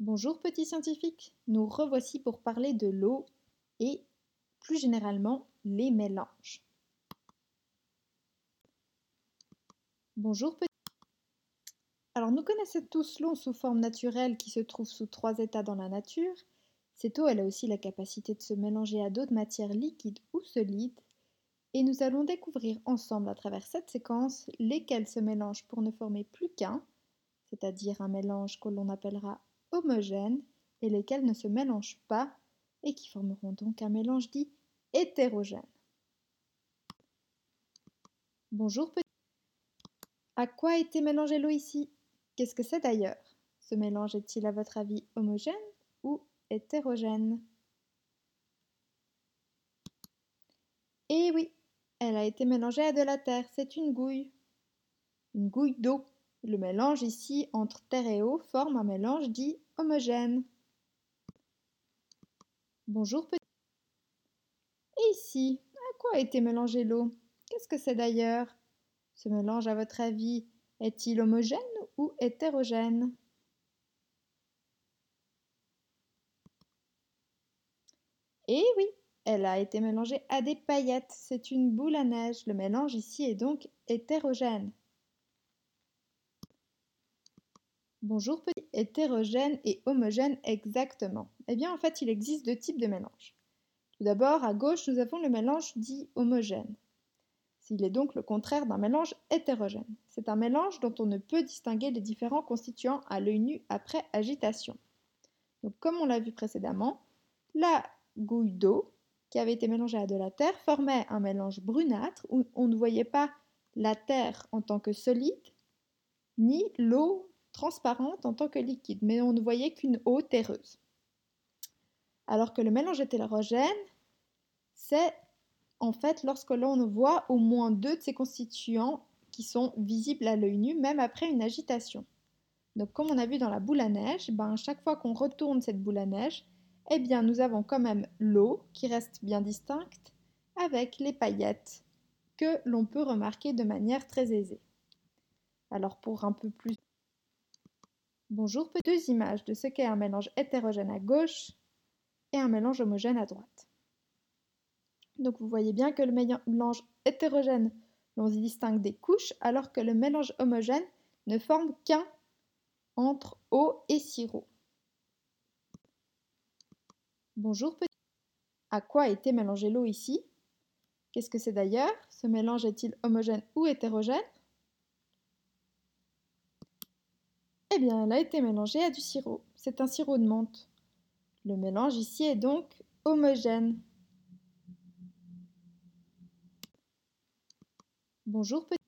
Bonjour petits scientifiques, nous revoici pour parler de l'eau et plus généralement les mélanges. Bonjour petits. Alors nous connaissons tous l'eau sous forme naturelle qui se trouve sous trois états dans la nature. Cette eau elle a aussi la capacité de se mélanger à d'autres matières liquides ou solides et nous allons découvrir ensemble à travers cette séquence lesquelles se mélangent pour ne former plus qu'un, c'est-à-dire un mélange que l'on appellera homogènes et lesquels ne se mélangent pas et qui formeront donc un mélange dit hétérogène. Bonjour petit. À quoi a été mélangée l'eau ici? Qu'est-ce que c'est d'ailleurs? Ce mélange est-il à votre avis homogène ou hétérogène? Eh oui, elle a été mélangée à de la terre, c'est une gouille. Une gouille d'eau. Le mélange ici entre terre et eau forme un mélange dit homogène. Bonjour petit. Et ici, à quoi a été mélangée l'eau? Qu'est-ce que c'est d'ailleurs? Ce mélange, à votre avis, est-il homogène ou hétérogène? Eh oui, elle a été mélangée à des paillettes. C'est une boule à neige. Le mélange ici est donc hétérogène. Bonjour petit. Hétérogène et homogène exactement. Eh bien en fait il existe deux types de mélanges. Tout d'abord à gauche nous avons le mélange dit homogène. Il est donc le contraire d'un mélange hétérogène. C'est un mélange dont on ne peut distinguer les différents constituants à l'œil nu après agitation. Donc comme on l'a vu précédemment, la gouille d'eau qui avait été mélangée à de la terre formait un mélange brunâtre où on ne voyait pas la terre en tant que solide ni l'eau transparente en tant que liquide, mais on ne voyait qu'une eau terreuse. Alors que le mélange hétérogène, c'est en fait lorsque l'on voit au moins deux de ces constituants qui sont visibles à l'œil nu, même après une agitation. Donc comme on a vu dans la boule à neige, ben, chaque fois qu'on retourne cette boule à neige, eh bien nous avons quand même l'eau qui reste bien distincte avec les paillettes que l'on peut remarquer de manière très aisée. Alors pour un peu plus Bonjour, deux images de ce qu'est un mélange hétérogène à gauche et un mélange homogène à droite. Donc vous voyez bien que le mélange hétérogène, l'on y distingue des couches, alors que le mélange homogène ne forme qu'un entre eau et sirop. Bonjour petit. À quoi a été mélangée l'eau ici? Qu'est-ce que c'est d'ailleurs? Ce mélange est-il homogène ou hétérogène? Eh bien, elle a été mélangée à du sirop. C'est un sirop de menthe. Le mélange ici est donc homogène. Bonjour petit.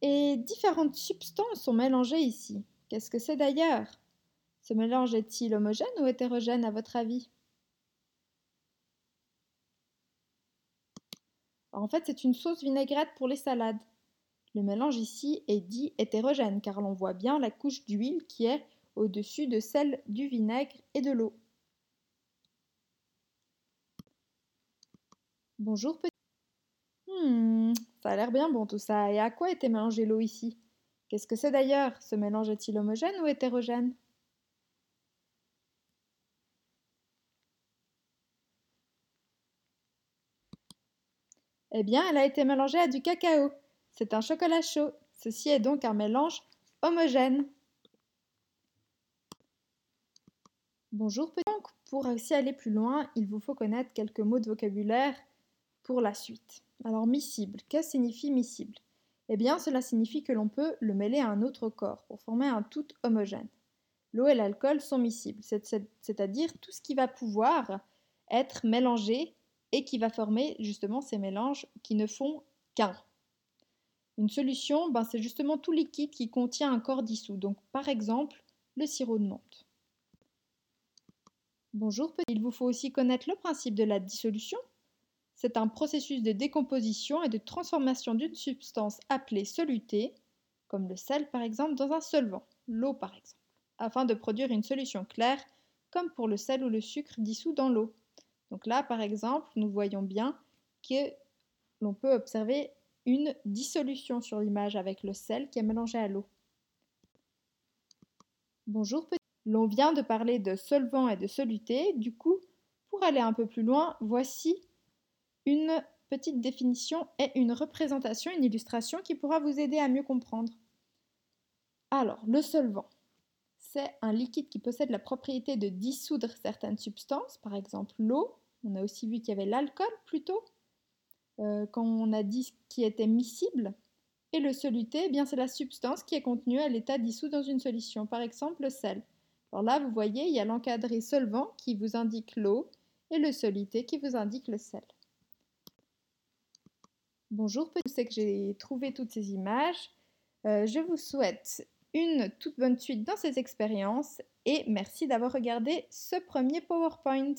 Et différentes substances sont mélangées ici. Qu'est-ce que c'est d'ailleurs? Ce mélange est-il homogène ou hétérogène à votre avis? En fait, c'est une sauce vinaigrette pour les salades. Le mélange ici est dit hétérogène car l'on voit bien la couche d'huile qui est au-dessus de celle du vinaigre et de l'eau. Bonjour petit. Hmm, ça a l'air bien bon tout ça. Et à quoi était mélangée l'eau ici? Qu'est-ce que c'est d'ailleurs? Ce mélange est-il homogène ou hétérogène? Eh bien, elle a été mélangée à du cacao. C'est un chocolat chaud. Ceci est donc un mélange homogène. Bonjour petit. pour aussi aller plus loin, il vous faut connaître quelques mots de vocabulaire pour la suite. Alors miscible, que signifie miscible? Eh bien cela signifie que l'on peut le mêler à un autre corps pour former un tout homogène. L'eau et l'alcool sont miscibles, c'est-à-dire tout ce qui va pouvoir être mélangé et qui va former justement ces mélanges qui ne font qu'un. Une solution, ben, c'est justement tout liquide qui contient un corps dissous, donc par exemple le sirop de menthe. Bonjour, il vous faut aussi connaître le principe de la dissolution. C'est un processus de décomposition et de transformation d'une substance appelée soluté, comme le sel par exemple, dans un solvant, l'eau par exemple, afin de produire une solution claire, comme pour le sel ou le sucre dissous dans l'eau. Donc là, par exemple, nous voyons bien que l'on peut observer une dissolution sur l'image avec le sel qui est mélangé à l'eau. Bonjour petit. L'on vient de parler de solvant et de soluté, du coup, pour aller un peu plus loin, voici une petite définition et une représentation, une illustration qui pourra vous aider à mieux comprendre. Alors, le solvant, c'est un liquide qui possède la propriété de dissoudre certaines substances, par exemple l'eau. On a aussi vu qu'il y avait l'alcool plutôt, euh, quand on a dit qui était miscible. Et le soluté, eh bien c'est la substance qui est contenue à l'état dissous dans une solution, par exemple le sel. Alors là, vous voyez, il y a l'encadré solvant qui vous indique l'eau et le soluté qui vous indique le sel. Bonjour, sais que j'ai trouvé toutes ces images. Euh, je vous souhaite une toute bonne suite dans ces expériences et merci d'avoir regardé ce premier PowerPoint.